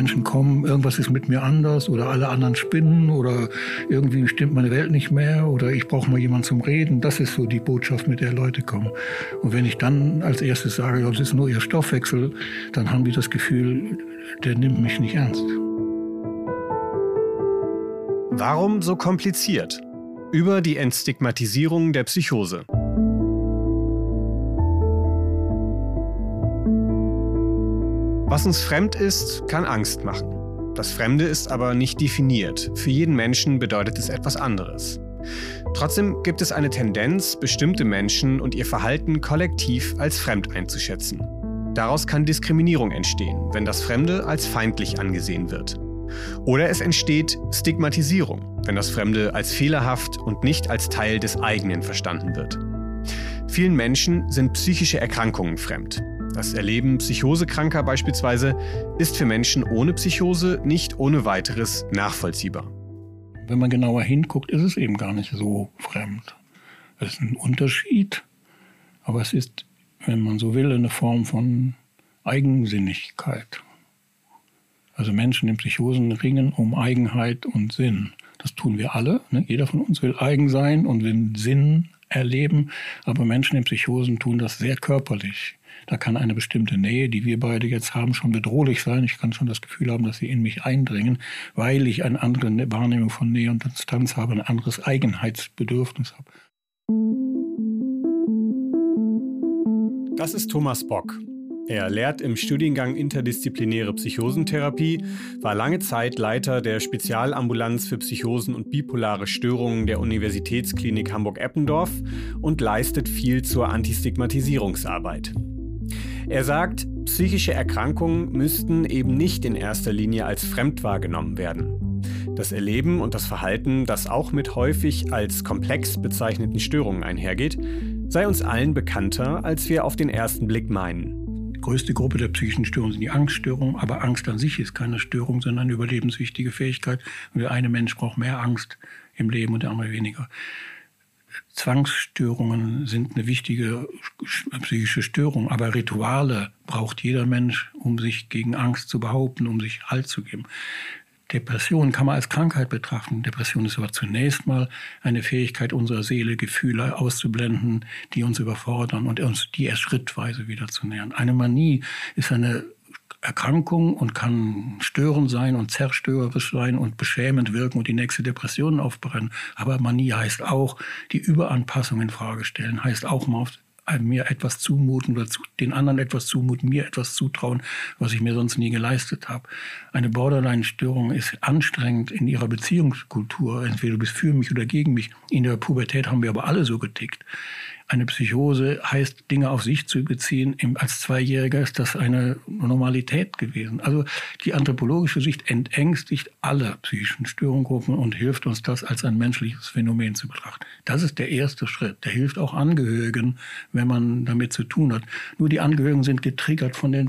Menschen kommen, irgendwas ist mit mir anders oder alle anderen spinnen oder irgendwie stimmt meine Welt nicht mehr oder ich brauche mal jemanden zum Reden. Das ist so die Botschaft, mit der Leute kommen. Und wenn ich dann als erstes sage, das ist nur ihr Stoffwechsel, dann haben die das Gefühl, der nimmt mich nicht ernst. Warum so kompliziert? Über die Entstigmatisierung der Psychose. Was uns fremd ist, kann Angst machen. Das Fremde ist aber nicht definiert. Für jeden Menschen bedeutet es etwas anderes. Trotzdem gibt es eine Tendenz, bestimmte Menschen und ihr Verhalten kollektiv als fremd einzuschätzen. Daraus kann Diskriminierung entstehen, wenn das Fremde als feindlich angesehen wird. Oder es entsteht Stigmatisierung, wenn das Fremde als fehlerhaft und nicht als Teil des eigenen verstanden wird. Vielen Menschen sind psychische Erkrankungen fremd. Das Erleben Psychosekranker beispielsweise ist für Menschen ohne Psychose nicht ohne weiteres nachvollziehbar. Wenn man genauer hinguckt, ist es eben gar nicht so fremd. Es ist ein Unterschied, aber es ist, wenn man so will, eine Form von Eigensinnigkeit. Also Menschen in Psychosen ringen um Eigenheit und Sinn. Das tun wir alle. Ne? Jeder von uns will eigen sein und will Sinn erleben, aber Menschen in Psychosen tun das sehr körperlich. Da kann eine bestimmte Nähe, die wir beide jetzt haben, schon bedrohlich sein. Ich kann schon das Gefühl haben, dass sie in mich eindringen, weil ich eine andere Wahrnehmung von Nähe und Distanz habe, ein anderes Eigenheitsbedürfnis habe. Das ist Thomas Bock. Er lehrt im Studiengang interdisziplinäre Psychosentherapie, war lange Zeit Leiter der Spezialambulanz für Psychosen und bipolare Störungen der Universitätsklinik Hamburg-Eppendorf und leistet viel zur Antistigmatisierungsarbeit. Er sagt, psychische Erkrankungen müssten eben nicht in erster Linie als fremd wahrgenommen werden. Das Erleben und das Verhalten, das auch mit häufig als komplex bezeichneten Störungen einhergeht, sei uns allen bekannter, als wir auf den ersten Blick meinen. Die größte Gruppe der psychischen Störungen sind die Angststörungen, aber Angst an sich ist keine Störung, sondern eine überlebenswichtige Fähigkeit. Und der eine Mensch braucht mehr Angst im Leben und der andere weniger. Zwangsstörungen sind eine wichtige psychische Störung, aber Rituale braucht jeder Mensch, um sich gegen Angst zu behaupten, um sich Halt zu geben. Depression kann man als Krankheit betrachten. Depression ist aber zunächst mal eine Fähigkeit unserer Seele, Gefühle auszublenden, die uns überfordern und uns die erst schrittweise wieder zu nähern. Eine Manie ist eine Erkrankung und kann störend sein und zerstörerisch sein und beschämend wirken und die nächste Depression aufbrennen. Aber Manie heißt auch, die Überanpassung in Frage stellen, heißt auch mal mir etwas zumuten oder zu, den anderen etwas zumuten, mir etwas zutrauen, was ich mir sonst nie geleistet habe. Eine Borderline-Störung ist anstrengend in ihrer Beziehungskultur. Entweder du bist für mich oder gegen mich. In der Pubertät haben wir aber alle so getickt. Eine Psychose heißt, Dinge auf sich zu beziehen. Als Zweijähriger ist das eine Normalität gewesen. Also die anthropologische Sicht entängstigt alle psychischen Störungsgruppen und hilft uns, das als ein menschliches Phänomen zu betrachten. Das ist der erste Schritt. Der hilft auch Angehörigen, wenn man damit zu tun hat. Nur die Angehörigen sind getriggert von der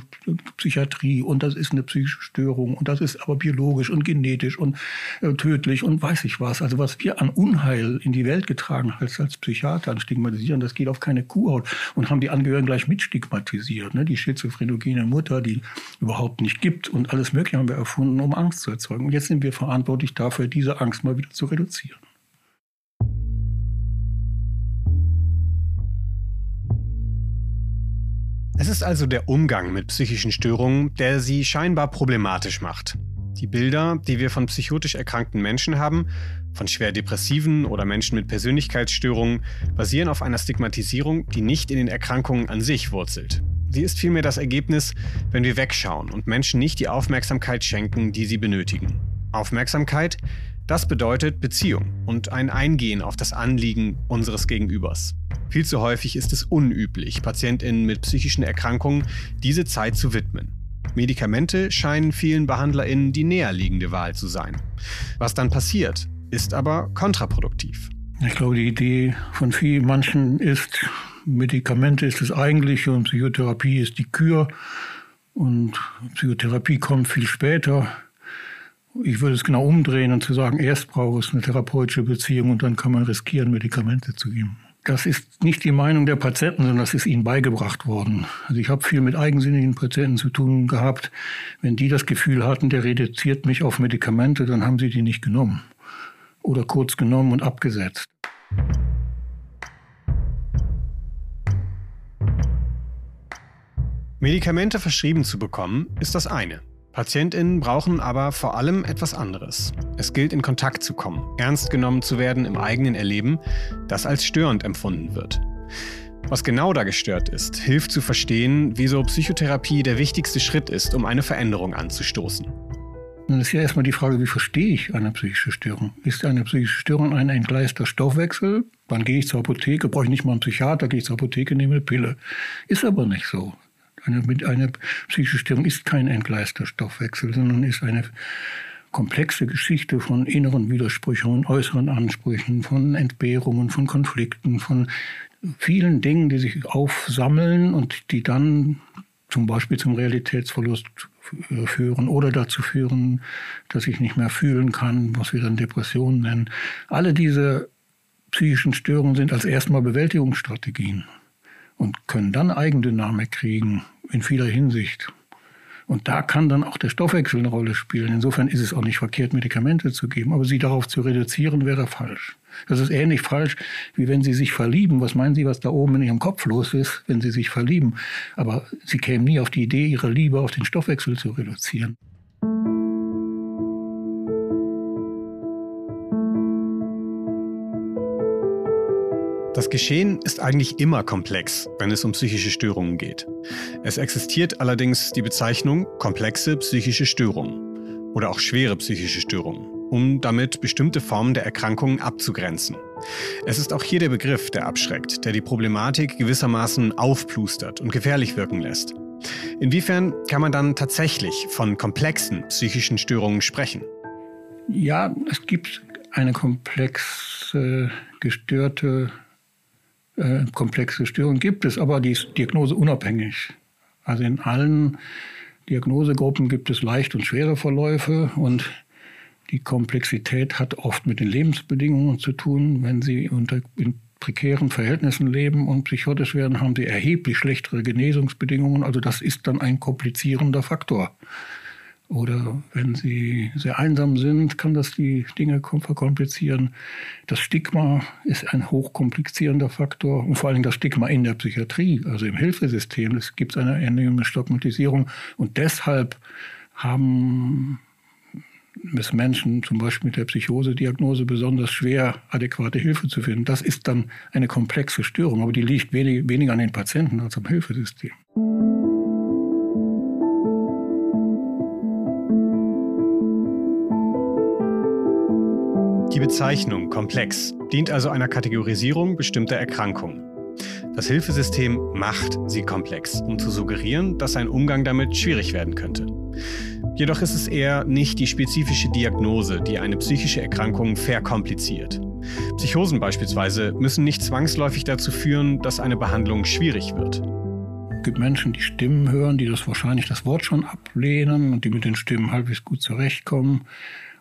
Psychiatrie und das ist eine psychische Störung und das ist aber biologisch und genetisch und äh, tödlich und weiß ich was. Also was wir an Unheil in die Welt getragen als, als Psychiater, an Stigmatisieren, das geht auf keine Kuhhaut und haben die Angehörigen gleich mitstigmatisiert. Ne? Die schizophrenogene Mutter, die überhaupt nicht gibt und alles Mögliche haben wir erfunden, um Angst zu erzeugen. Und jetzt sind wir verantwortlich dafür, diese Angst mal wieder zu reduzieren. Es ist also der Umgang mit psychischen Störungen, der sie scheinbar problematisch macht. Die Bilder, die wir von psychotisch erkrankten Menschen haben, von schwer depressiven oder Menschen mit Persönlichkeitsstörungen, basieren auf einer Stigmatisierung, die nicht in den Erkrankungen an sich wurzelt. Sie ist vielmehr das Ergebnis, wenn wir wegschauen und Menschen nicht die Aufmerksamkeit schenken, die sie benötigen. Aufmerksamkeit, das bedeutet Beziehung und ein Eingehen auf das Anliegen unseres Gegenübers. Viel zu häufig ist es unüblich, Patientinnen mit psychischen Erkrankungen diese Zeit zu widmen. Medikamente scheinen vielen BehandlerInnen die näherliegende Wahl zu sein. Was dann passiert, ist aber kontraproduktiv. Ich glaube, die Idee von vielen manchen ist, Medikamente ist das Eigentliche und Psychotherapie ist die Kür. Und Psychotherapie kommt viel später. Ich würde es genau umdrehen und zu sagen, erst braucht es eine therapeutische Beziehung und dann kann man riskieren, Medikamente zu geben. Das ist nicht die Meinung der Patienten, sondern das ist ihnen beigebracht worden. Also ich habe viel mit eigensinnigen Patienten zu tun gehabt. Wenn die das Gefühl hatten, der reduziert mich auf Medikamente, dann haben sie die nicht genommen. Oder kurz genommen und abgesetzt. Medikamente verschrieben zu bekommen, ist das eine. PatientInnen brauchen aber vor allem etwas anderes. Es gilt, in Kontakt zu kommen, ernst genommen zu werden im eigenen Erleben, das als störend empfunden wird. Was genau da gestört ist, hilft zu verstehen, wieso Psychotherapie der wichtigste Schritt ist, um eine Veränderung anzustoßen. Dann ist ja erstmal die Frage, wie verstehe ich eine psychische Störung? Ist eine psychische Störung ein entgleister Stoffwechsel? Dann gehe ich zur Apotheke, brauche ich nicht mal einen Psychiater, gehe ich zur Apotheke, nehme eine Pille. Ist aber nicht so. Eine, eine psychische Störung ist kein entgleister Stoffwechsel, sondern ist eine komplexe Geschichte von inneren Widersprüchen, äußeren Ansprüchen, von Entbehrungen, von Konflikten, von vielen Dingen, die sich aufsammeln und die dann zum Beispiel zum Realitätsverlust führen oder dazu führen, dass ich nicht mehr fühlen kann, was wir dann Depressionen nennen. Alle diese psychischen Störungen sind als erstmal Bewältigungsstrategien und können dann Eigendynamik kriegen in vieler Hinsicht. Und da kann dann auch der Stoffwechsel eine Rolle spielen. Insofern ist es auch nicht verkehrt, Medikamente zu geben. Aber sie darauf zu reduzieren, wäre falsch. Das ist ähnlich falsch, wie wenn Sie sich verlieben. Was meinen Sie, was da oben in Ihrem Kopf los ist, wenn Sie sich verlieben? Aber Sie kämen nie auf die Idee, Ihre Liebe auf den Stoffwechsel zu reduzieren. Das Geschehen ist eigentlich immer komplex, wenn es um psychische Störungen geht. Es existiert allerdings die Bezeichnung komplexe psychische Störungen oder auch schwere psychische Störungen, um damit bestimmte Formen der Erkrankungen abzugrenzen. Es ist auch hier der Begriff, der abschreckt, der die Problematik gewissermaßen aufplustert und gefährlich wirken lässt. Inwiefern kann man dann tatsächlich von komplexen psychischen Störungen sprechen? Ja, es gibt eine komplex äh, gestörte äh, komplexe Störung gibt es, aber die ist diagnoseunabhängig. Also in allen Diagnosegruppen gibt es leicht und schwere Verläufe und die Komplexität hat oft mit den Lebensbedingungen zu tun. Wenn Sie unter prekären Verhältnissen leben und psychotisch werden, haben Sie erheblich schlechtere Genesungsbedingungen. Also das ist dann ein komplizierender Faktor. Oder wenn sie sehr einsam sind, kann das die Dinge verkomplizieren. Das Stigma ist ein hochkomplizierender Faktor und vor allem das Stigma in der Psychiatrie, also im Hilfesystem. Es gibt eine enorme Stigmatisierung und deshalb haben es Menschen zum Beispiel mit der Psychosediagnose besonders schwer, adäquate Hilfe zu finden. Das ist dann eine komplexe Störung, aber die liegt wenig, weniger an den Patienten als am Hilfesystem. Bezeichnung komplex dient also einer Kategorisierung bestimmter Erkrankungen. Das Hilfesystem macht sie komplex, um zu suggerieren, dass ein Umgang damit schwierig werden könnte. Jedoch ist es eher nicht die spezifische Diagnose, die eine psychische Erkrankung verkompliziert. Psychosen beispielsweise müssen nicht zwangsläufig dazu führen, dass eine Behandlung schwierig wird. Es gibt Menschen, die Stimmen hören, die das wahrscheinlich das Wort schon ablehnen und die mit den Stimmen halbwegs gut zurechtkommen.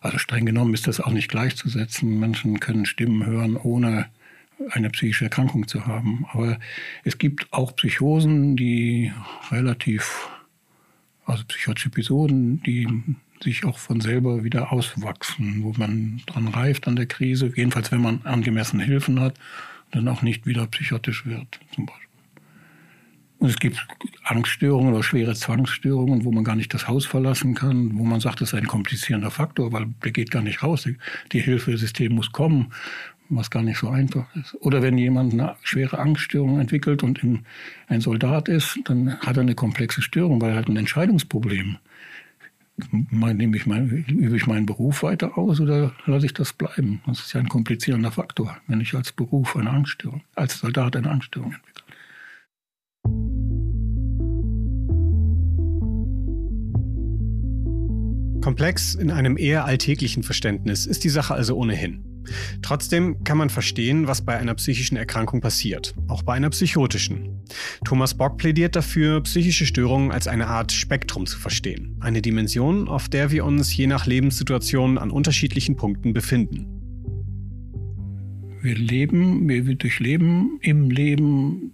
Also streng genommen ist das auch nicht gleichzusetzen. Menschen können Stimmen hören, ohne eine psychische Erkrankung zu haben. Aber es gibt auch Psychosen, die relativ, also psychotische Episoden, die sich auch von selber wieder auswachsen, wo man dran reift an der Krise, jedenfalls wenn man angemessene Hilfen hat, dann auch nicht wieder psychotisch wird, zum Beispiel. Und es gibt Angststörungen oder schwere Zwangsstörungen, wo man gar nicht das Haus verlassen kann, wo man sagt, das ist ein komplizierender Faktor, weil der geht gar nicht raus. Die Hilfesystem muss kommen, was gar nicht so einfach ist. Oder wenn jemand eine schwere Angststörung entwickelt und ein Soldat ist, dann hat er eine komplexe Störung, weil er hat ein Entscheidungsproblem. Nehme ich mein, übe ich meinen Beruf weiter aus oder lasse ich das bleiben? Das ist ja ein komplizierender Faktor, wenn ich als Beruf eine Angststörung, als Soldat eine Angststörung entwickle. Komplex in einem eher alltäglichen Verständnis ist die Sache also ohnehin. Trotzdem kann man verstehen, was bei einer psychischen Erkrankung passiert, auch bei einer psychotischen. Thomas Bock plädiert dafür, psychische Störungen als eine Art Spektrum zu verstehen, eine Dimension, auf der wir uns je nach Lebenssituation an unterschiedlichen Punkten befinden. Wir leben, wir durchleben im Leben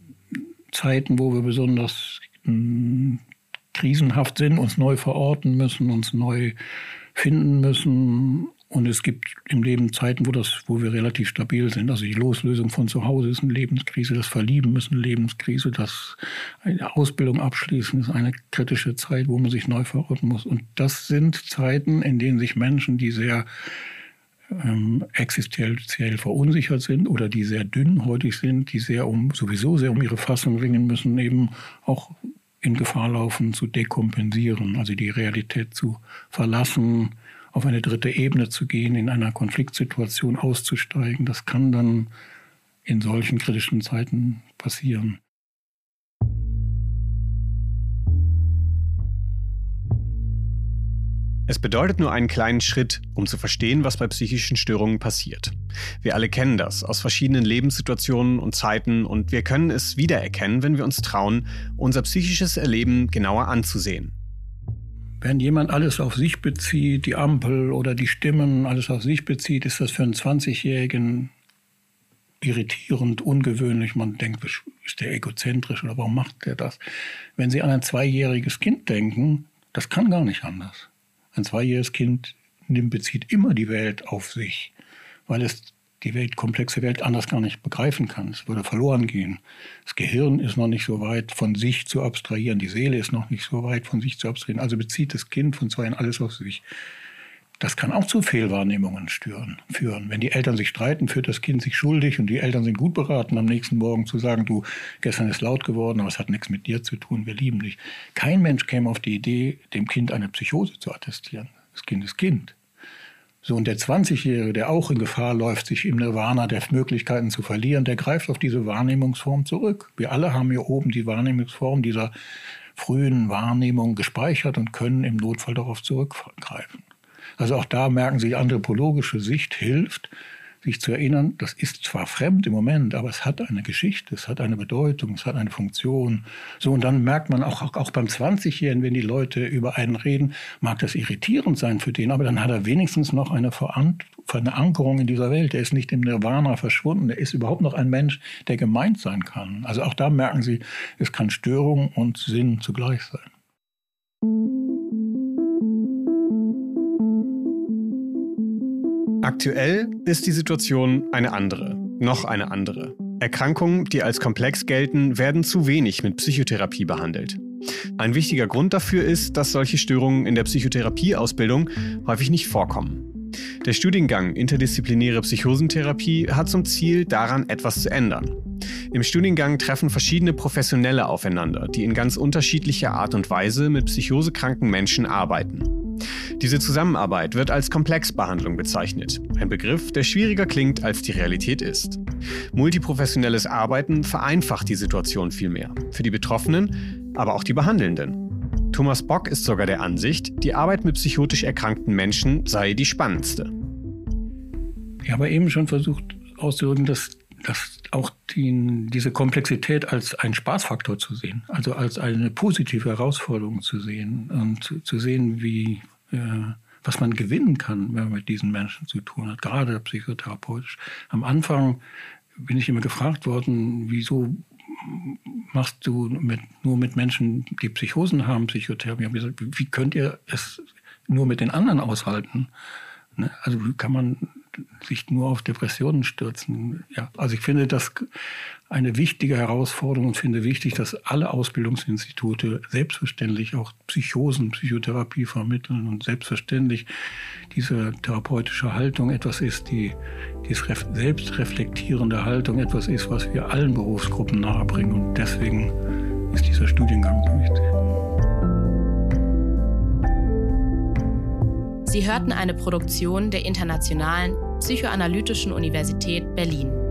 Zeiten, wo wir besonders hm, krisenhaft sind, uns neu verorten müssen, uns neu finden müssen. Und es gibt im Leben Zeiten, wo, das, wo wir relativ stabil sind. Also die Loslösung von zu Hause ist eine Lebenskrise, das Verlieben ist eine Lebenskrise, das eine Ausbildung abschließen ist eine kritische Zeit, wo man sich neu verorten muss. Und das sind Zeiten, in denen sich Menschen, die sehr ähm, existenziell verunsichert sind oder die sehr dünnhäutig sind, die sehr um, sowieso sehr um ihre Fassung ringen müssen, eben auch in Gefahr laufen zu dekompensieren, also die Realität zu verlassen, auf eine dritte Ebene zu gehen, in einer Konfliktsituation auszusteigen. Das kann dann in solchen kritischen Zeiten passieren. Es bedeutet nur einen kleinen Schritt, um zu verstehen, was bei psychischen Störungen passiert. Wir alle kennen das aus verschiedenen Lebenssituationen und Zeiten und wir können es wiedererkennen, wenn wir uns trauen, unser psychisches Erleben genauer anzusehen. Wenn jemand alles auf sich bezieht, die Ampel oder die Stimmen, alles auf sich bezieht, ist das für einen 20-Jährigen irritierend, ungewöhnlich. Man denkt, ist der egozentrisch oder warum macht der das? Wenn Sie an ein zweijähriges Kind denken, das kann gar nicht anders. Ein zweijähriges Kind nimmt, bezieht immer die Welt auf sich, weil es die Welt, komplexe Welt anders gar nicht begreifen kann. Es würde verloren gehen. Das Gehirn ist noch nicht so weit, von sich zu abstrahieren. Die Seele ist noch nicht so weit, von sich zu abstrahieren. Also bezieht das Kind von zwei alles auf sich. Das kann auch zu Fehlwahrnehmungen stören, führen. Wenn die Eltern sich streiten, führt das Kind sich schuldig und die Eltern sind gut beraten, am nächsten Morgen zu sagen, du, gestern ist laut geworden, aber es hat nichts mit dir zu tun, wir lieben dich. Kein Mensch käme auf die Idee, dem Kind eine Psychose zu attestieren. Das Kind ist Kind. So, und der 20-Jährige, der auch in Gefahr läuft, sich im Nirvana der Möglichkeiten zu verlieren, der greift auf diese Wahrnehmungsform zurück. Wir alle haben hier oben die Wahrnehmungsform dieser frühen Wahrnehmung gespeichert und können im Notfall darauf zurückgreifen. Also auch da merken Sie, anthropologische Sicht hilft, sich zu erinnern, das ist zwar fremd im Moment, aber es hat eine Geschichte, es hat eine Bedeutung, es hat eine Funktion. So, und dann merkt man auch, auch beim 20-Jährigen, wenn die Leute über einen reden, mag das irritierend sein für den, aber dann hat er wenigstens noch eine Verankerung in dieser Welt. Er ist nicht im Nirvana verschwunden, er ist überhaupt noch ein Mensch, der gemeint sein kann. Also auch da merken Sie, es kann Störung und Sinn zugleich sein. Aktuell ist die Situation eine andere, noch eine andere. Erkrankungen, die als komplex gelten, werden zu wenig mit Psychotherapie behandelt. Ein wichtiger Grund dafür ist, dass solche Störungen in der Psychotherapieausbildung häufig nicht vorkommen. Der Studiengang Interdisziplinäre Psychosentherapie hat zum Ziel, daran etwas zu ändern. Im Studiengang treffen verschiedene Professionelle aufeinander, die in ganz unterschiedlicher Art und Weise mit psychosekranken Menschen arbeiten. Diese Zusammenarbeit wird als Komplexbehandlung bezeichnet, ein Begriff, der schwieriger klingt, als die Realität ist. Multiprofessionelles Arbeiten vereinfacht die Situation vielmehr, für die Betroffenen, aber auch die Behandelnden. Thomas Bock ist sogar der Ansicht, die Arbeit mit psychotisch erkrankten Menschen sei die spannendste. Ich habe eben schon versucht auszudrücken, dass, dass auch die, diese Komplexität als einen Spaßfaktor zu sehen, also als eine positive Herausforderung zu sehen und zu sehen, wie äh, was man gewinnen kann, wenn man mit diesen Menschen zu tun hat, gerade psychotherapeutisch. Am Anfang bin ich immer gefragt worden, wieso machst du mit, nur mit Menschen, die Psychosen haben, Psychotherapie? Ich gesagt, wie könnt ihr es nur mit den anderen aushalten? Ne? Also wie kann man sich nur auf Depressionen stürzen? Ja, also ich finde das eine wichtige Herausforderung und finde wichtig, dass alle Ausbildungsinstitute selbstverständlich auch Psychosen, Psychotherapie vermitteln und selbstverständlich diese therapeutische Haltung etwas ist, die, die selbstreflektierende Haltung etwas ist, was wir allen Berufsgruppen nahebringen. Und deswegen ist dieser Studiengang wichtig. Sie hörten eine Produktion der Internationalen Psychoanalytischen Universität Berlin.